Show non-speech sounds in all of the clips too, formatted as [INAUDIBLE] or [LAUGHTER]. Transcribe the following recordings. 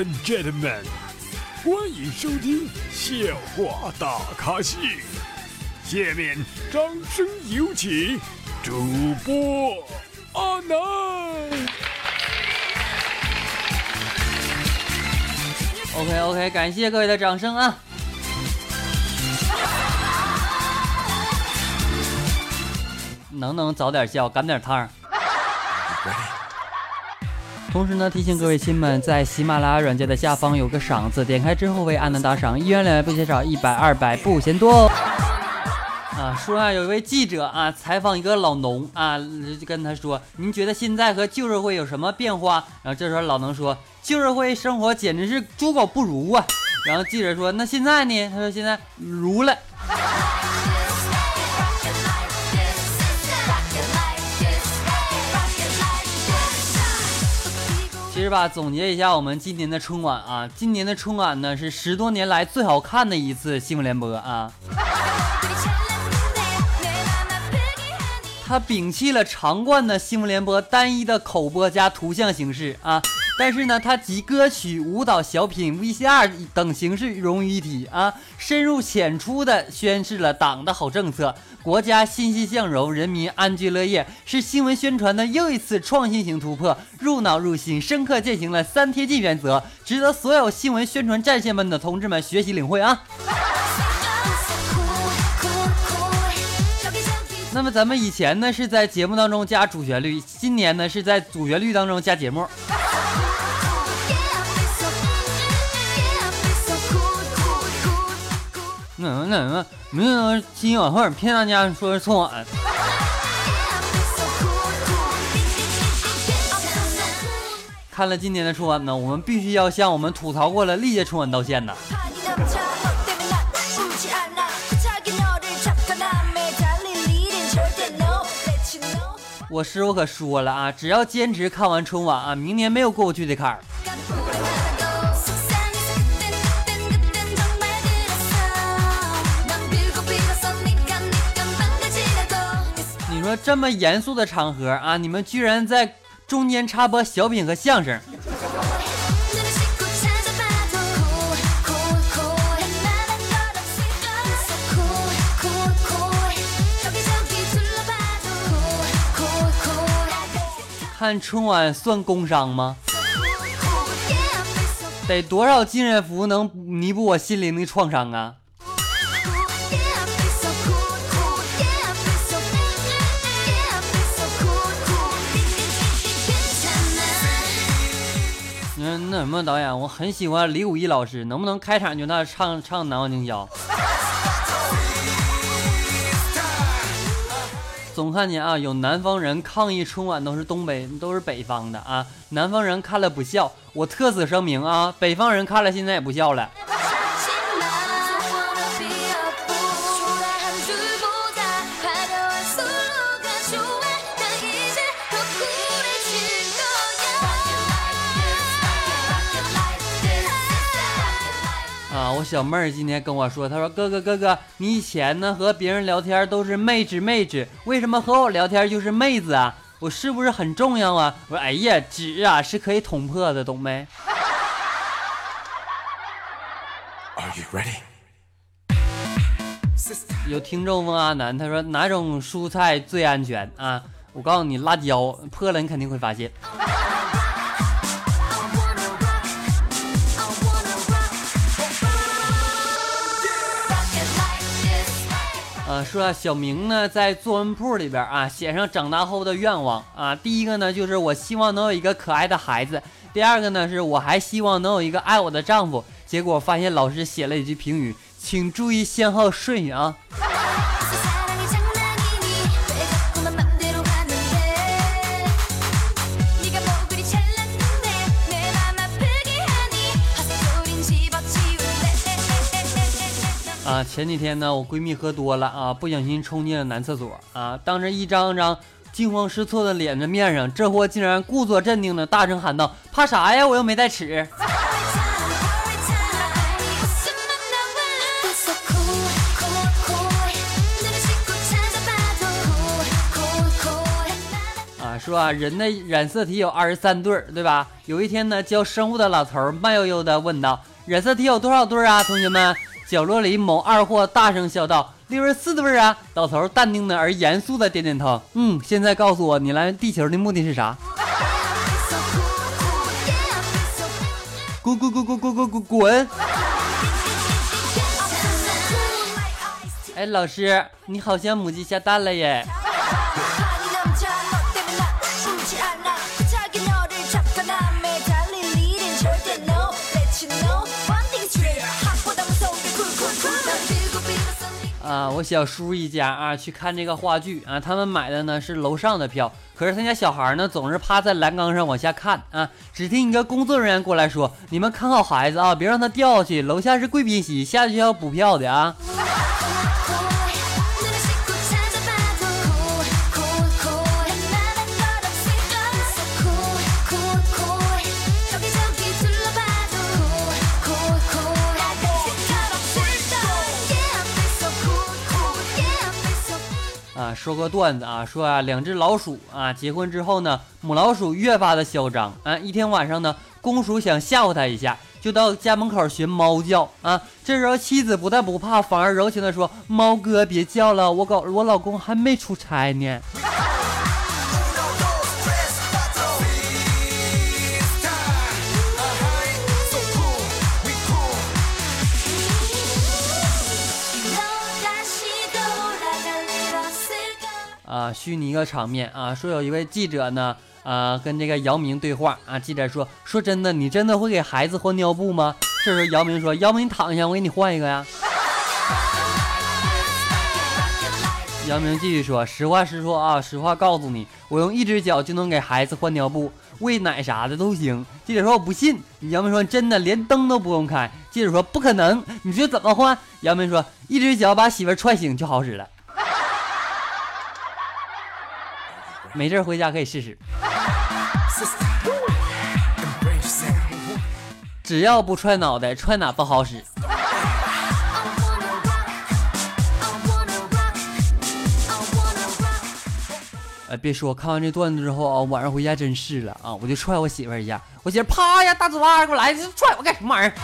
and gentlemen，欢迎收听笑话大咖秀。下面掌声有请主播阿南。OK OK，感谢各位的掌声啊！能不能早点笑，赶点趟？同时呢，提醒各位亲们，在喜马拉雅软件的下方有个赏字，点开之后为安南打赏，一元两元不嫌少，一百二百不嫌多哦。啊，说啊，有一位记者啊，采访一个老农啊，就跟他说：“您觉得现在和旧社会有什么变化？”然后这时候老农说：“旧社会生活简直是猪狗不如啊。”然后记者说：“那现在呢？”他说：“现在如了。”其实吧，总结一下我们今年的春晚啊，今年的春晚呢是十多年来最好看的一次新闻联播啊。他摒弃了长惯的新闻联播单一的口播加图像形式啊，但是呢，它集歌曲、舞蹈、小品、VCR 等形式融于一体啊，深入浅出的宣示了党的好政策，国家欣欣向荣，人民安居乐业，是新闻宣传的又一次创新型突破，入脑入心，深刻践行了三贴近原则，值得所有新闻宣传战线们的同志们学习领会啊。[LAUGHS] 那么咱们以前呢是在节目当中加主旋律，今年呢是在主旋律当中加节目。那那什么，没有今晚会骗大家说是春晚。看了今年的春晚呢，我们必须要向我们吐槽过了历届春晚道歉呐。我师傅可说了啊，只要坚持看完春晚啊，明年没有过不去的坎儿。这么严肃的场合啊，你们居然在中间插播小品和相声。看春晚算工伤吗？得多少金人福能弥补我心灵的创伤啊？那什么导演，我很喜欢李谷一老师，能不能开场就那唱唱《难忘今宵》？总看见啊，有南方人抗议春晚都是东北，都是北方的啊。南方人看了不笑，我特此声明啊，北方人看了现在也不笑了。我小妹儿今天跟我说，她说哥哥哥哥，你以前呢和别人聊天都是妹纸妹纸，为什么和我聊天就是妹子啊？我是不是很重要啊？我说哎呀，纸啊是可以捅破的，懂没？Are you ready？有听众问阿南，他说哪种蔬菜最安全啊？我告诉你，辣椒破了你肯定会发现。说小明呢，在作文簿里边啊，写上长大后的愿望啊。第一个呢，就是我希望能有一个可爱的孩子；第二个呢，是我还希望能有一个爱我的丈夫。结果发现老师写了一句评语，请注意先后顺序啊。啊，前几天呢，我闺蜜喝多了啊，不小心冲进了男厕所啊，当着一张张惊慌失措的脸的面上，这货竟然故作镇定的大声喊道：“怕啥呀？我又没带尺。” [LAUGHS] 说啊，人的染色体有二十三对儿，对吧？有一天呢，教生物的老头慢悠悠地问道：“染色体有多少对儿啊，同学们？”角落里某二货大声笑道：“六十四对儿啊！”老头淡定的而严肃的点点头：“嗯，现在告诉我，你来地球的目的是啥？”滚滚滚滚滚滚滚滚！哎，老师，你好像母鸡下蛋了耶！小叔一家啊去看这个话剧啊，他们买的呢是楼上的票，可是他家小孩呢总是趴在栏杆上往下看啊。只听一个工作人员过来说：“你们看好孩子啊，别让他掉下去。楼下是贵宾席，下去要补票的啊。”说个段子啊，说啊，两只老鼠啊，结婚之后呢，母老鼠越发的嚣张啊。一天晚上呢，公鼠想吓唬它一下，就到家门口学猫叫啊。这时候妻子不但不怕，反而柔情的说：“猫哥别叫了，我搞我老公还没出差呢。”啊，虚拟一个场面啊，说有一位记者呢，啊，跟这个姚明对话啊。记者说：“说真的，你真的会给孩子换尿布吗？”这时候姚明说：“姚明，你躺下，我给你换一个呀。”姚明继续说：“实话实说啊，实话告诉你，我用一只脚就能给孩子换尿布、喂奶啥的都行。”记者说：“我不信。”姚明说：“真的，连灯都不用开。”记者说：“不可能，你说怎么换？”姚明说：“一只脚把媳妇踹醒就好使了。”没事回家可以试试，只要不踹脑袋，踹哪不好使。哎，别说，看完这段子之后啊，晚上回家真试了啊，我就踹我媳妇儿一下，我媳妇啪呀，大嘴巴给我来，踹我干什么玩意儿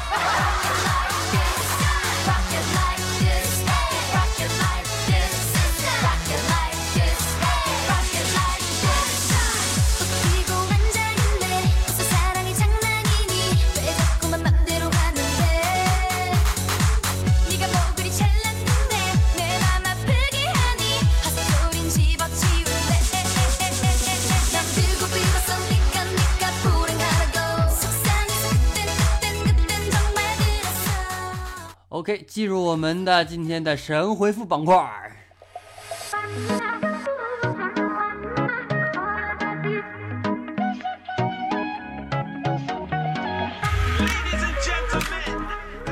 ？OK，进入我们的今天的神回复板块。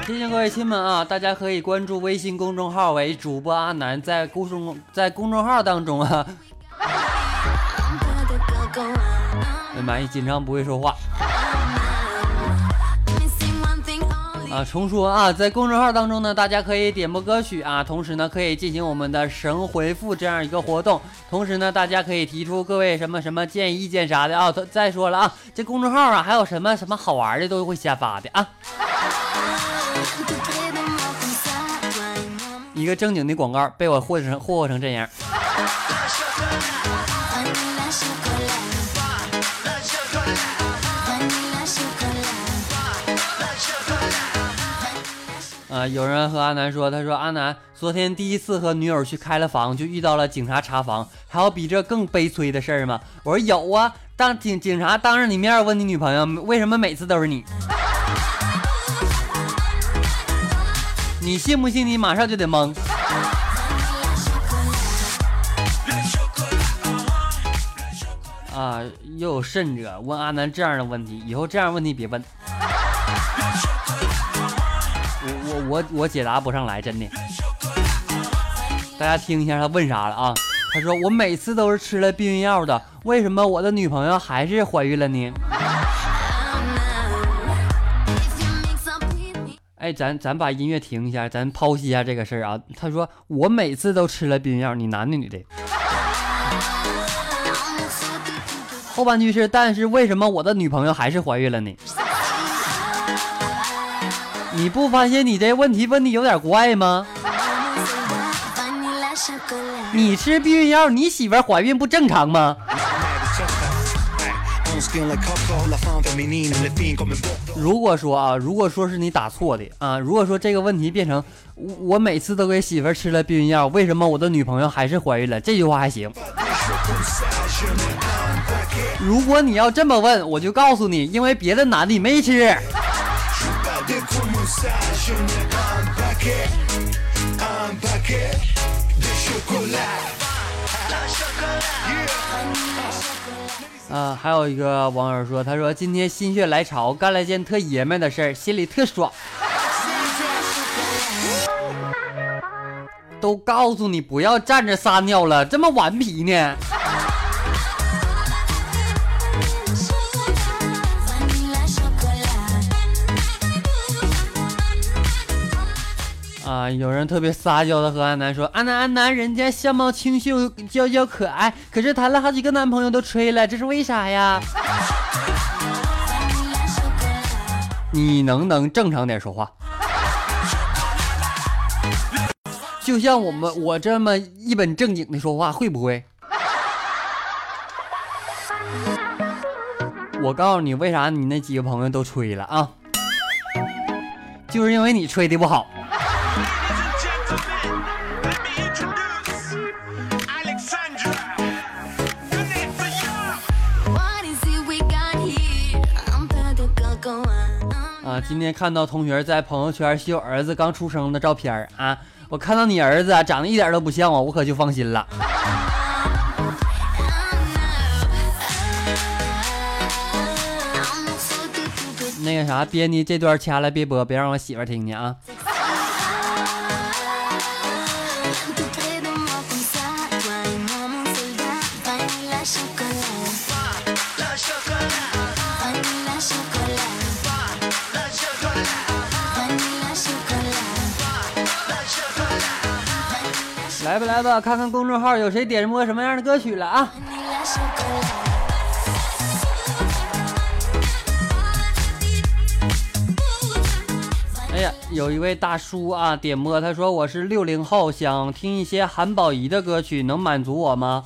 提醒各位亲们啊，大家可以关注微信公众号为主播阿南，在公众在公众号当中啊，[LAUGHS] 满意紧张不会说话。啊，重说啊，在公众号当中呢，大家可以点播歌曲啊，同时呢，可以进行我们的神回复这样一个活动，同时呢，大家可以提出各位什么什么建议、意见啥的啊。再说了啊，这公众号啊，还有什么什么好玩的都会瞎发的啊。一个正经的广告被我霍成霍霍成这样。啊！有人和阿南说：“他说阿南昨天第一次和女友去开了房，就遇到了警察查房，还有比这更悲催的事儿吗？”我说：“有啊，当警警察当着你面问你女朋友，为什么每次都是你？你信不信？你马上就得懵。”啊！又有甚者问阿南这样的问题，以后这样问题别问。我我我我解答不上来，真的。大家听一下他问啥了啊？他说我每次都是吃了避孕药的，为什么我的女朋友还是怀孕了呢？哎，咱咱把音乐停一下，咱剖析一下这个事儿啊。他说我每次都吃了避孕药，你男的女的？后半句是，但是为什么我的女朋友还是怀孕了呢？你不发现你这问题问的有点怪吗？你吃避孕药，你媳妇怀孕不正常吗？如果说啊，如果说是你打错的啊，如果说这个问题变成我每次都给媳妇吃了避孕药，为什么我的女朋友还是怀孕了？这句话还行。如果你要这么问，我就告诉你，因为别的男的没吃。啊，还有一个网友说，他说今天心血来潮干了件特爷们的事儿，心里特爽。都告诉你不要站着撒尿了，这么顽皮呢？啊！有人特别撒娇的和安南说：“安南，安南，人家相貌清秀、娇娇可爱，可是谈了好几个男朋友都吹了，这是为啥呀？” [LAUGHS] 你能不能正常点说话？就像我们我这么一本正经的说话，会不会？我告诉你，为啥你那几个朋友都吹了啊？就是因为你吹的不好。今天看到同学在朋友圈秀儿子刚出生的照片啊，我看到你儿子长得一点都不像我，我可就放心了。[LAUGHS] 那个啥，编辑这段掐了别播，别让我媳妇听见啊。来吧来吧，看看公众号有谁点播什么样的歌曲了啊！哎呀，有一位大叔啊点播，他说我是六零后，想听一些韩宝仪的歌曲，能满足我吗？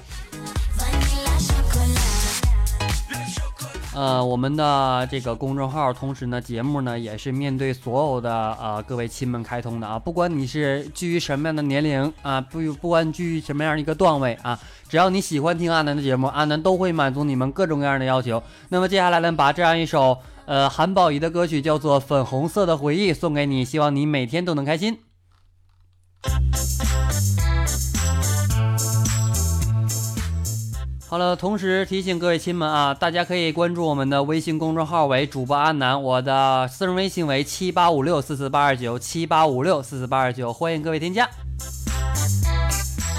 呃，我们的这个公众号，同时呢，节目呢也是面对所有的呃各位亲们开通的啊，不管你是居于什么样的年龄啊，不不管居于什么样的一个段位啊，只要你喜欢听阿南的节目，阿南都会满足你们各种各样的要求。那么接下来呢，把这样一首呃韩宝仪的歌曲叫做《粉红色的回忆》送给你，希望你每天都能开心。好了，同时提醒各位亲们啊，大家可以关注我们的微信公众号为主播阿南，我的私人微信为七八五六四四八二九七八五六四四八二九，欢迎各位添加。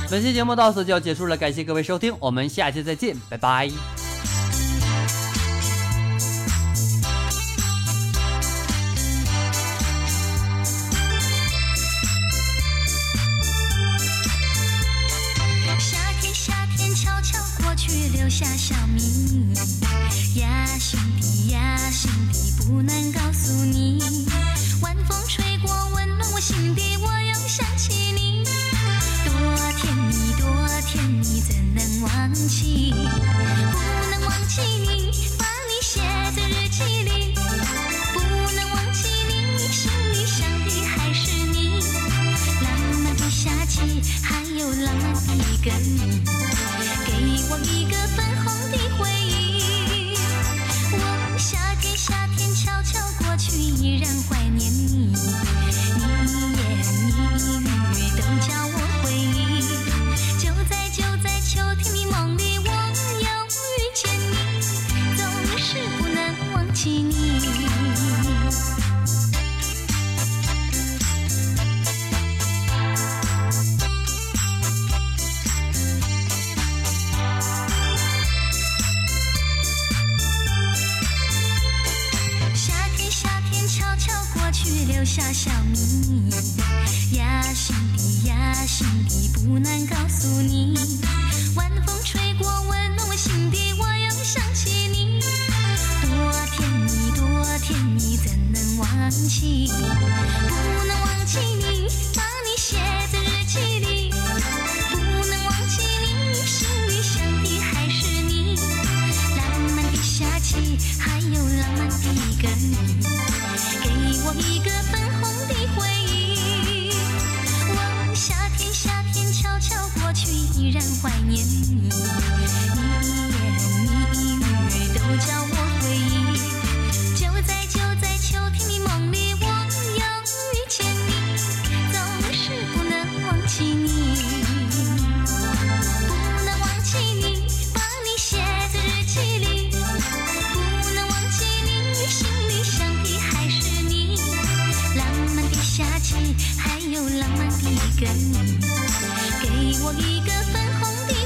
本期节目到此就要结束了，感谢各位收听，我们下期再见，拜拜。下小秘密呀，兄弟呀，兄弟不能留下小秘密压心底压心底不能告诉你。晚风吹过温暖我心底我又想起你。多甜蜜多甜蜜怎能忘记？不能忘记你把你写在日记里。不能忘记你心里想的还是你。浪漫的夏季还有浪漫的一个你。一个粉红。给我一个粉红的